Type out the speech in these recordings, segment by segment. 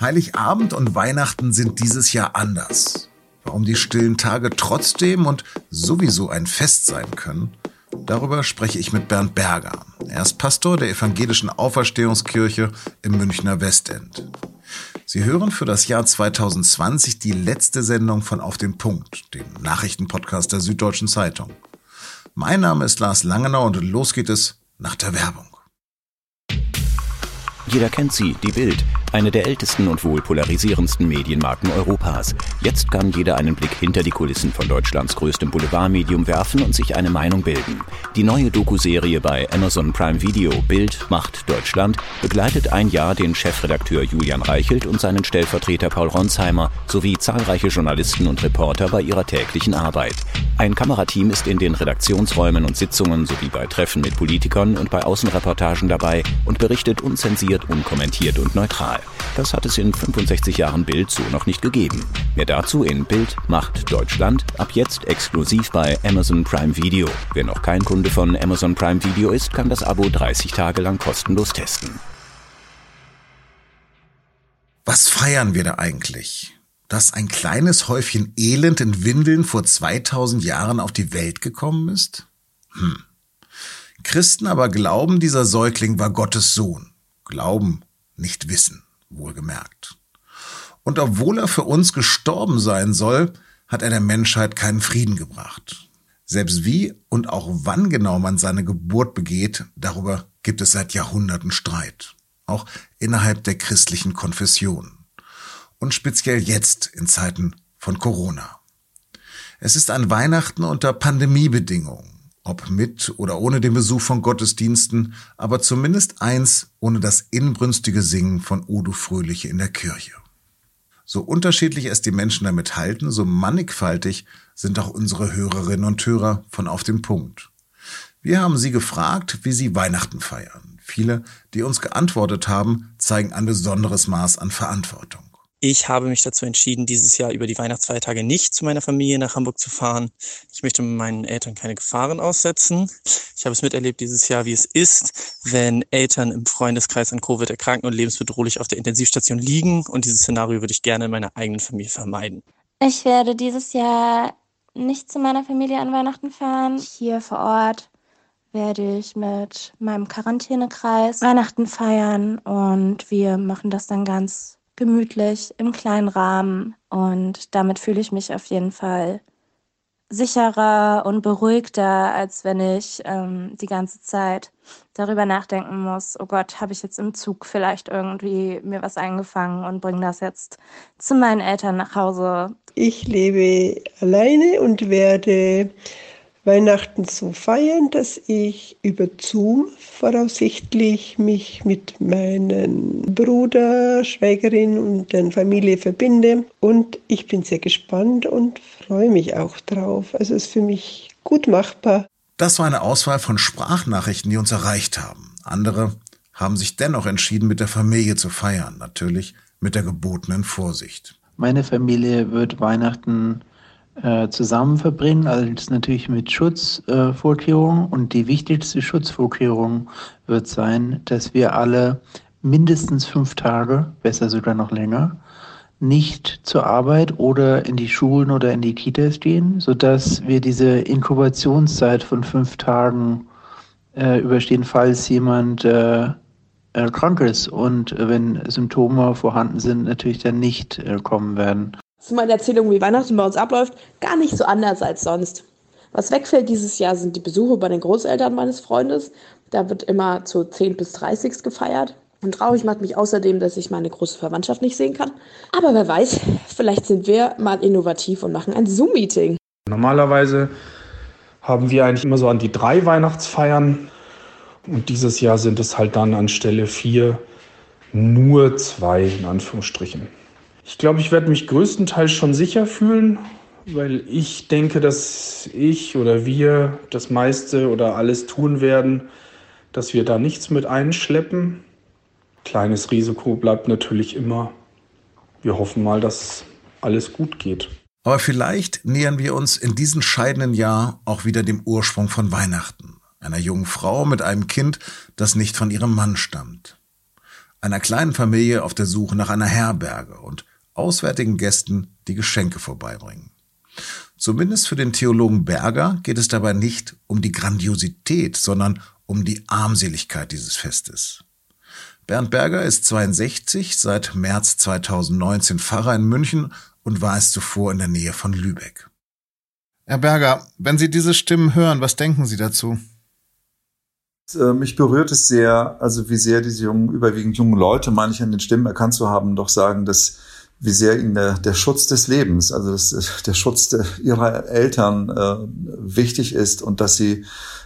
Heiligabend und Weihnachten sind dieses Jahr anders. Warum die stillen Tage trotzdem und sowieso ein Fest sein können, darüber spreche ich mit Bernd Berger. Er ist Pastor der evangelischen Auferstehungskirche im Münchner Westend. Sie hören für das Jahr 2020 die letzte Sendung von Auf den Punkt, dem Nachrichtenpodcast der Süddeutschen Zeitung. Mein Name ist Lars Langenau und los geht es nach der Werbung. Jeder kennt sie, die Bild. Eine der ältesten und wohl polarisierendsten Medienmarken Europas. Jetzt kann jeder einen Blick hinter die Kulissen von Deutschlands größtem Boulevardmedium werfen und sich eine Meinung bilden. Die neue Doku-Serie bei Amazon Prime Video Bild macht Deutschland begleitet ein Jahr den Chefredakteur Julian Reichelt und seinen Stellvertreter Paul Ronsheimer sowie zahlreiche Journalisten und Reporter bei ihrer täglichen Arbeit. Ein Kamerateam ist in den Redaktionsräumen und Sitzungen sowie bei Treffen mit Politikern und bei Außenreportagen dabei und berichtet unzensiert, unkommentiert und neutral. Das hat es in 65 Jahren Bild so noch nicht gegeben. Mehr dazu in Bild macht Deutschland, ab jetzt exklusiv bei Amazon Prime Video. Wer noch kein Kunde von Amazon Prime Video ist, kann das Abo 30 Tage lang kostenlos testen. Was feiern wir da eigentlich? Dass ein kleines Häufchen Elend in Windeln vor 2000 Jahren auf die Welt gekommen ist? Hm. Christen aber glauben, dieser Säugling war Gottes Sohn. Glauben, nicht wissen wohlgemerkt. Und obwohl er für uns gestorben sein soll, hat er der Menschheit keinen Frieden gebracht. Selbst wie und auch wann genau man seine Geburt begeht, darüber gibt es seit Jahrhunderten Streit. Auch innerhalb der christlichen Konfession. Und speziell jetzt in Zeiten von Corona. Es ist ein Weihnachten unter Pandemiebedingungen ob mit oder ohne den Besuch von Gottesdiensten, aber zumindest eins ohne das inbrünstige Singen von Udo Fröhliche in der Kirche. So unterschiedlich es die Menschen damit halten, so mannigfaltig sind auch unsere Hörerinnen und Hörer von auf dem Punkt. Wir haben sie gefragt, wie sie Weihnachten feiern. Viele, die uns geantwortet haben, zeigen ein besonderes Maß an Verantwortung. Ich habe mich dazu entschieden, dieses Jahr über die Weihnachtsfeiertage nicht zu meiner Familie nach Hamburg zu fahren. Ich möchte meinen Eltern keine Gefahren aussetzen. Ich habe es miterlebt dieses Jahr, wie es ist, wenn Eltern im Freundeskreis an Covid erkranken und lebensbedrohlich auf der Intensivstation liegen. Und dieses Szenario würde ich gerne in meiner eigenen Familie vermeiden. Ich werde dieses Jahr nicht zu meiner Familie an Weihnachten fahren. Hier vor Ort werde ich mit meinem Quarantänekreis Weihnachten feiern und wir machen das dann ganz gemütlich im kleinen Rahmen und damit fühle ich mich auf jeden Fall sicherer und beruhigter, als wenn ich ähm, die ganze Zeit darüber nachdenken muss, oh Gott, habe ich jetzt im Zug vielleicht irgendwie mir was eingefangen und bringe das jetzt zu meinen Eltern nach Hause. Ich lebe alleine und werde Weihnachten so feiern, dass ich über Zoom voraussichtlich mich mit meinem Bruder, Schwägerin und der Familie verbinde. Und ich bin sehr gespannt und freue mich auch drauf. Also es ist für mich gut machbar. Das war eine Auswahl von Sprachnachrichten, die uns erreicht haben. Andere haben sich dennoch entschieden, mit der Familie zu feiern. Natürlich mit der gebotenen Vorsicht. Meine Familie wird Weihnachten äh, zusammen verbringen, also natürlich mit Schutzvorkehrungen. Äh, und die wichtigste Schutzvorkehrung wird sein, dass wir alle mindestens fünf Tage, besser sogar noch länger, nicht zur Arbeit oder in die Schulen oder in die Kitas gehen, sodass wir diese Inkubationszeit von fünf Tagen äh, überstehen, falls jemand äh, äh krank ist und wenn Symptome vorhanden sind, natürlich dann nicht kommen werden zu meiner Erzählung, wie Weihnachten bei uns abläuft, gar nicht so anders als sonst. Was wegfällt dieses Jahr sind die Besuche bei den Großeltern meines Freundes. Da wird immer zu 10 bis 30 gefeiert. Und traurig macht mich außerdem, dass ich meine große Verwandtschaft nicht sehen kann. Aber wer weiß, vielleicht sind wir mal innovativ und machen ein Zoom-Meeting. Normalerweise haben wir eigentlich immer so an die drei Weihnachtsfeiern. Und dieses Jahr sind es halt dann anstelle vier nur zwei, in Anführungsstrichen. Ich glaube, ich werde mich größtenteils schon sicher fühlen, weil ich denke, dass ich oder wir das meiste oder alles tun werden, dass wir da nichts mit einschleppen. Kleines Risiko bleibt natürlich immer. Wir hoffen mal, dass alles gut geht. Aber vielleicht nähern wir uns in diesem scheidenden Jahr auch wieder dem Ursprung von Weihnachten. Einer jungen Frau mit einem Kind, das nicht von ihrem Mann stammt. einer kleinen Familie auf der Suche nach einer Herberge und auswärtigen Gästen, die Geschenke vorbeibringen. Zumindest für den Theologen Berger geht es dabei nicht um die Grandiosität, sondern um die Armseligkeit dieses Festes. Bernd Berger ist 62, seit März 2019 Pfarrer in München und war es zuvor in der Nähe von Lübeck. Herr Berger, wenn Sie diese Stimmen hören, was denken Sie dazu? Äh, mich berührt es sehr, also wie sehr diese jungen, überwiegend jungen Leute, meine ich an den Stimmen erkannt zu haben, doch sagen, dass wie sehr ihnen der, der Schutz des Lebens, also das, der Schutz de, ihrer Eltern äh, wichtig ist und dass sie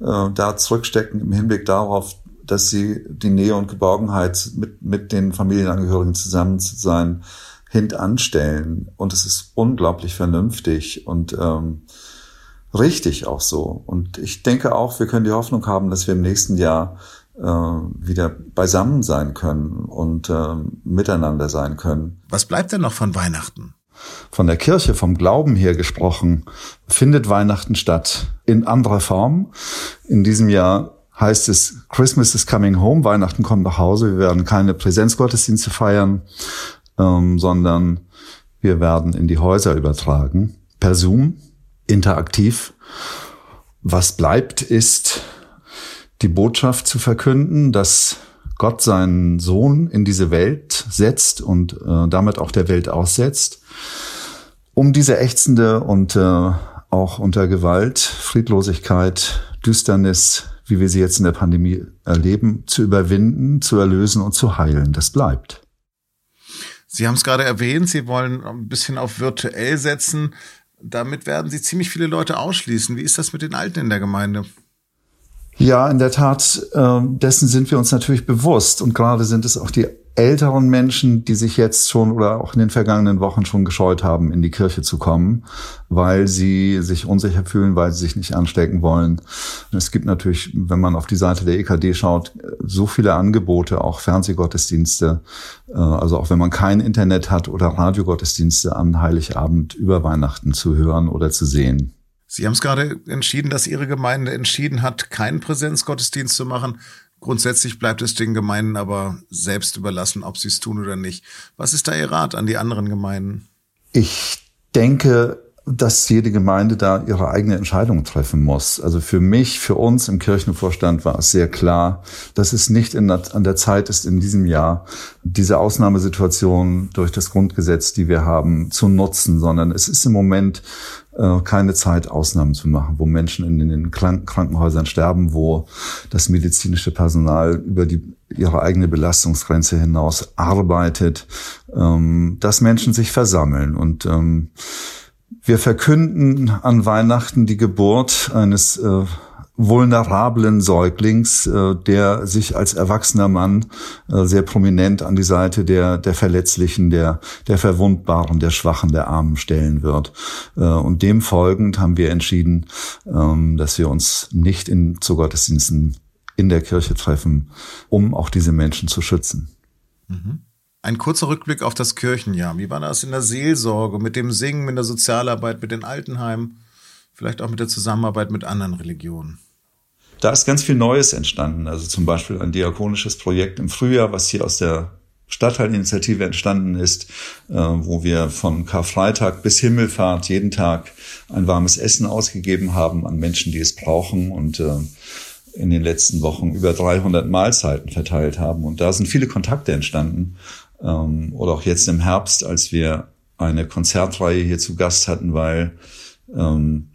äh, da zurückstecken im Hinblick darauf, dass sie die Nähe und Geborgenheit mit, mit den Familienangehörigen zusammen zu sein hintanstellen. Und es ist unglaublich vernünftig und ähm, richtig auch so. Und ich denke auch, wir können die Hoffnung haben, dass wir im nächsten Jahr wieder beisammen sein können und äh, miteinander sein können. Was bleibt denn noch von Weihnachten? Von der Kirche, vom Glauben her gesprochen, findet Weihnachten statt in anderer Form. In diesem Jahr heißt es Christmas is coming home, Weihnachten kommt nach Hause. Wir werden keine Präsenzgottesdienste feiern, ähm, sondern wir werden in die Häuser übertragen, per Zoom interaktiv. Was bleibt, ist die Botschaft zu verkünden, dass Gott seinen Sohn in diese Welt setzt und äh, damit auch der Welt aussetzt, um diese ächzende und äh, auch unter Gewalt, Friedlosigkeit, Düsternis, wie wir sie jetzt in der Pandemie erleben, zu überwinden, zu erlösen und zu heilen. Das bleibt. Sie haben es gerade erwähnt, Sie wollen ein bisschen auf virtuell setzen damit werden sie ziemlich viele Leute ausschließen. Wie ist das mit den Alten in der Gemeinde? Ja, in der Tat, äh, dessen sind wir uns natürlich bewusst. Und gerade sind es auch die älteren Menschen, die sich jetzt schon oder auch in den vergangenen Wochen schon gescheut haben, in die Kirche zu kommen, weil sie sich unsicher fühlen, weil sie sich nicht anstecken wollen. Und es gibt natürlich, wenn man auf die Seite der EKD schaut, so viele Angebote, auch Fernsehgottesdienste, äh, also auch wenn man kein Internet hat oder Radiogottesdienste an Heiligabend über Weihnachten zu hören oder zu sehen. Sie haben es gerade entschieden, dass Ihre Gemeinde entschieden hat, keinen Präsenzgottesdienst zu machen. Grundsätzlich bleibt es den Gemeinden aber selbst überlassen, ob sie es tun oder nicht. Was ist da Ihr Rat an die anderen Gemeinden? Ich denke, dass jede Gemeinde da ihre eigene Entscheidung treffen muss. Also für mich, für uns im Kirchenvorstand war es sehr klar, dass es nicht der, an der Zeit ist, in diesem Jahr diese Ausnahmesituation durch das Grundgesetz, die wir haben, zu nutzen, sondern es ist im Moment keine Zeit, Ausnahmen zu machen, wo Menschen in den Krankenhäusern sterben, wo das medizinische Personal über die, ihre eigene Belastungsgrenze hinaus arbeitet, ähm, dass Menschen sich versammeln. Und ähm, wir verkünden an Weihnachten die Geburt eines äh, vulnerablen Säuglings, äh, der sich als erwachsener Mann äh, sehr prominent an die Seite der, der Verletzlichen, der, der Verwundbaren, der Schwachen, der Armen stellen wird. Äh, und dem folgend haben wir entschieden, ähm, dass wir uns nicht in, zu Gottesdiensten in der Kirche treffen, um auch diese Menschen zu schützen. Mhm. Ein kurzer Rückblick auf das Kirchenjahr. Wie war das in der Seelsorge, mit dem Singen, mit der Sozialarbeit, mit den Altenheimen, vielleicht auch mit der Zusammenarbeit mit anderen Religionen? Da ist ganz viel Neues entstanden. Also zum Beispiel ein diakonisches Projekt im Frühjahr, was hier aus der Stadtteilinitiative entstanden ist, äh, wo wir von Karfreitag bis Himmelfahrt jeden Tag ein warmes Essen ausgegeben haben an Menschen, die es brauchen und äh, in den letzten Wochen über 300 Mahlzeiten verteilt haben. Und da sind viele Kontakte entstanden ähm, oder auch jetzt im Herbst, als wir eine Konzertreihe hier zu Gast hatten, weil ähm,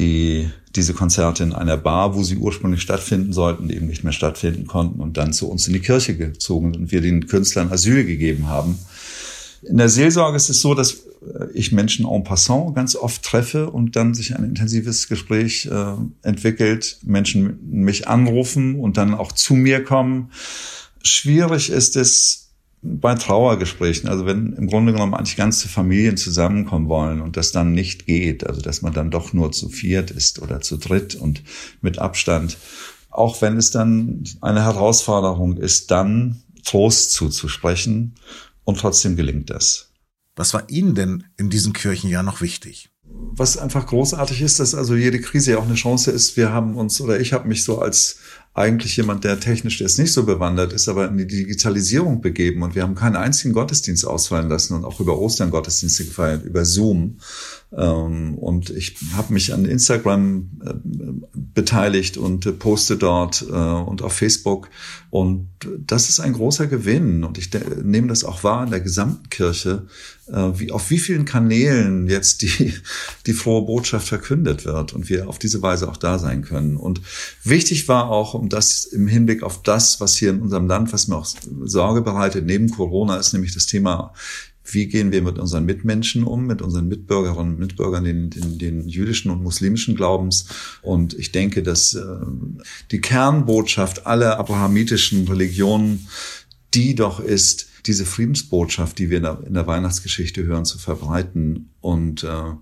die diese Konzerte in einer Bar, wo sie ursprünglich stattfinden sollten, eben nicht mehr stattfinden konnten und dann zu uns in die Kirche gezogen und wir den Künstlern Asyl gegeben haben. In der Seelsorge ist es so, dass äh, ich Menschen en passant ganz oft treffe und dann sich ein intensives Gespräch äh, entwickelt, Menschen mich anrufen und dann auch zu mir kommen. Schwierig ist es, bei Trauergesprächen, also wenn im Grunde genommen eigentlich ganze Familien zusammenkommen wollen und das dann nicht geht, also dass man dann doch nur zu viert ist oder zu dritt und mit Abstand, auch wenn es dann eine Herausforderung ist, dann Trost zuzusprechen und trotzdem gelingt das. Was war Ihnen denn in diesem Kirchenjahr noch wichtig? Was einfach großartig ist, dass also jede Krise ja auch eine Chance ist. Wir haben uns oder ich habe mich so als eigentlich jemand, der technisch jetzt nicht so bewandert ist, aber in die Digitalisierung begeben. Und wir haben keinen einzigen Gottesdienst ausfallen lassen und auch über Ostern Gottesdienste gefeiert, über Zoom. Ähm, und ich habe mich an Instagram äh, beteiligt und äh, poste dort äh, und auf Facebook. Und das ist ein großer Gewinn. Und ich nehme das auch wahr in der gesamten Kirche, wie, auf wie vielen Kanälen jetzt die, die frohe Botschaft verkündet wird und wir auf diese Weise auch da sein können. Und wichtig war auch, um das im Hinblick auf das, was hier in unserem Land, was mir auch Sorge bereitet, neben Corona, ist nämlich das Thema wie gehen wir mit unseren Mitmenschen um, mit unseren Mitbürgerinnen und Mitbürgern, den, den, den jüdischen und muslimischen Glaubens. Und ich denke, dass äh, die Kernbotschaft aller abrahamitischen Religionen die doch ist, diese Friedensbotschaft, die wir in der, in der Weihnachtsgeschichte hören, zu verbreiten und äh,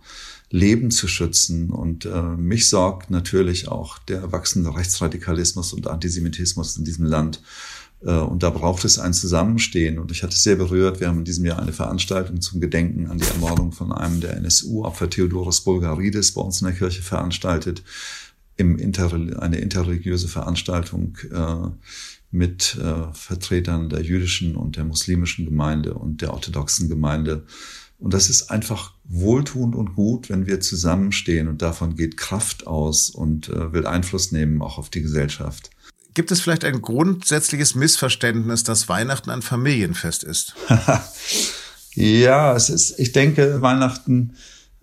Leben zu schützen. Und äh, mich sorgt natürlich auch der wachsende Rechtsradikalismus und Antisemitismus in diesem Land. Äh, und da braucht es ein Zusammenstehen. Und ich hatte es sehr berührt. Wir haben in diesem Jahr eine Veranstaltung zum Gedenken an die Ermordung von einem der NSU-Opfer, Theodoros Bulgaridis, bei uns in der Kirche veranstaltet. Im Inter eine interreligiöse Veranstaltung äh, mit äh, Vertretern der jüdischen und der muslimischen Gemeinde und der orthodoxen Gemeinde. Und das ist einfach wohltuend und gut, wenn wir zusammenstehen und davon geht Kraft aus und äh, will Einfluss nehmen auch auf die Gesellschaft. Gibt es vielleicht ein grundsätzliches Missverständnis, dass Weihnachten ein Familienfest ist? ja, es ist, ich denke, Weihnachten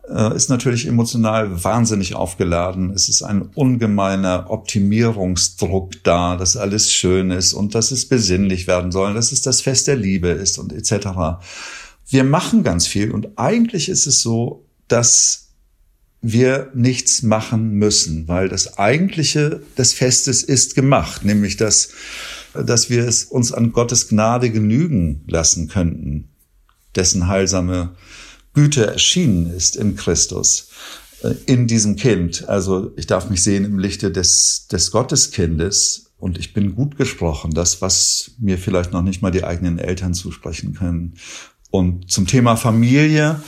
äh, ist natürlich emotional wahnsinnig aufgeladen. Es ist ein ungemeiner Optimierungsdruck da, dass alles schön ist und dass es besinnlich werden soll, dass es das Fest der Liebe ist und etc. Wir machen ganz viel und eigentlich ist es so, dass wir nichts machen müssen, weil das eigentliche des Festes ist gemacht, nämlich dass, dass wir es uns an Gottes Gnade genügen lassen könnten, dessen heilsame Güte erschienen ist in Christus, äh, in diesem Kind. Also ich darf mich sehen im Lichte des, des Gotteskindes und ich bin gut gesprochen, das, was mir vielleicht noch nicht mal die eigenen Eltern zusprechen können. Und zum Thema Familie,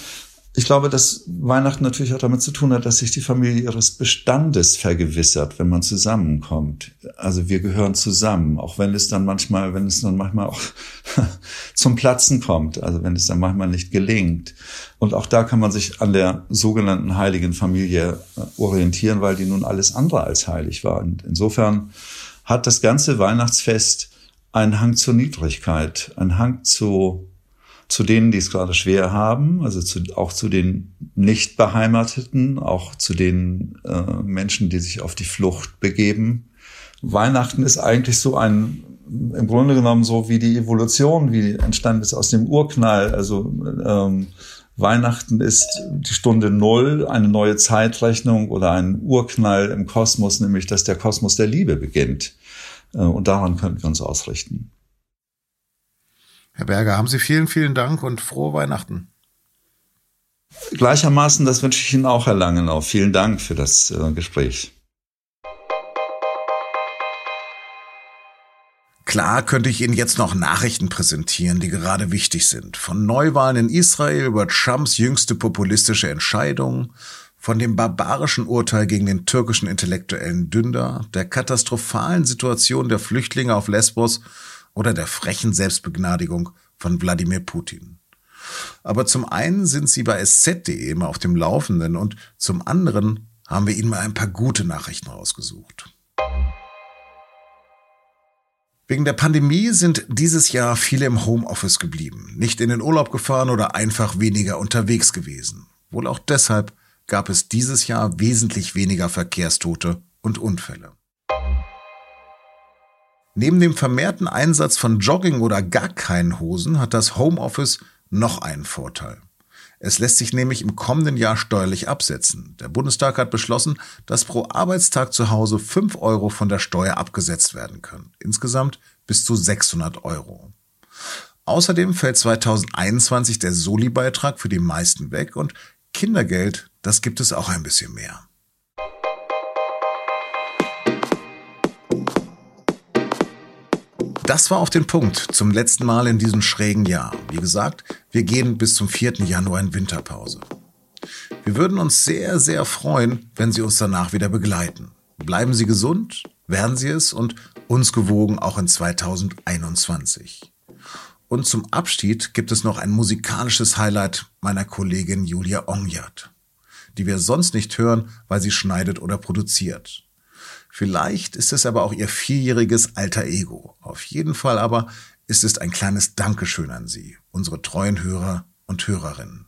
ich glaube, dass Weihnachten natürlich auch damit zu tun hat, dass sich die Familie ihres Bestandes vergewissert, wenn man zusammenkommt. Also wir gehören zusammen, auch wenn es dann manchmal, wenn es dann manchmal auch zum Platzen kommt, also wenn es dann manchmal nicht gelingt. Und auch da kann man sich an der sogenannten heiligen Familie äh, orientieren, weil die nun alles andere als heilig war. Und insofern hat das ganze Weihnachtsfest einen Hang zur Niedrigkeit, einen Hang zu zu denen, die es gerade schwer haben, also zu, auch zu den nicht beheimateten, auch zu den äh, Menschen, die sich auf die Flucht begeben. Weihnachten ist eigentlich so ein, im Grunde genommen so wie die Evolution, wie entstanden ist aus dem Urknall. Also ähm, Weihnachten ist die Stunde Null, eine neue Zeitrechnung oder ein Urknall im Kosmos, nämlich dass der Kosmos der Liebe beginnt. Äh, und daran können wir uns ausrichten. Herr Berger, haben Sie vielen, vielen Dank und frohe Weihnachten. Gleichermaßen, das wünsche ich Ihnen auch, Herr Langenau. Vielen Dank für das äh, Gespräch. Klar könnte ich Ihnen jetzt noch Nachrichten präsentieren, die gerade wichtig sind. Von Neuwahlen in Israel über Trumps jüngste populistische Entscheidung, von dem barbarischen Urteil gegen den türkischen Intellektuellen Dündar, der katastrophalen Situation der Flüchtlinge auf Lesbos oder der frechen Selbstbegnadigung von Wladimir Putin. Aber zum einen sind Sie bei sz.de immer auf dem Laufenden und zum anderen haben wir Ihnen mal ein paar gute Nachrichten rausgesucht. Wegen der Pandemie sind dieses Jahr viele im Homeoffice geblieben, nicht in den Urlaub gefahren oder einfach weniger unterwegs gewesen. Wohl auch deshalb gab es dieses Jahr wesentlich weniger Verkehrstote und Unfälle. Neben dem vermehrten Einsatz von Jogging oder gar keinen Hosen hat das Homeoffice noch einen Vorteil. Es lässt sich nämlich im kommenden Jahr steuerlich absetzen. Der Bundestag hat beschlossen, dass pro Arbeitstag zu Hause 5 Euro von der Steuer abgesetzt werden können. Insgesamt bis zu 600 Euro. Außerdem fällt 2021 der Soli-Beitrag für die meisten weg und Kindergeld, das gibt es auch ein bisschen mehr. Das war auf den Punkt zum letzten Mal in diesem schrägen Jahr. Wie gesagt, wir gehen bis zum 4. Januar in Winterpause. Wir würden uns sehr, sehr freuen, wenn Sie uns danach wieder begleiten. Bleiben Sie gesund Werden Sie es und uns gewogen auch in 2021. Und zum Abschied gibt es noch ein musikalisches Highlight meiner Kollegin Julia Ongyat, die wir sonst nicht hören, weil sie schneidet oder produziert. Vielleicht ist es aber auch ihr vierjähriges alter Ego. Auf jeden Fall aber ist es ein kleines Dankeschön an Sie, unsere treuen Hörer und Hörerinnen.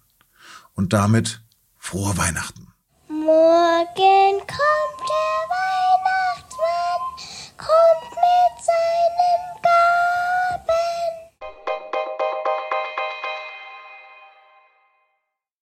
Und damit frohe Weihnachten. Morgen kommt der Weihnachten.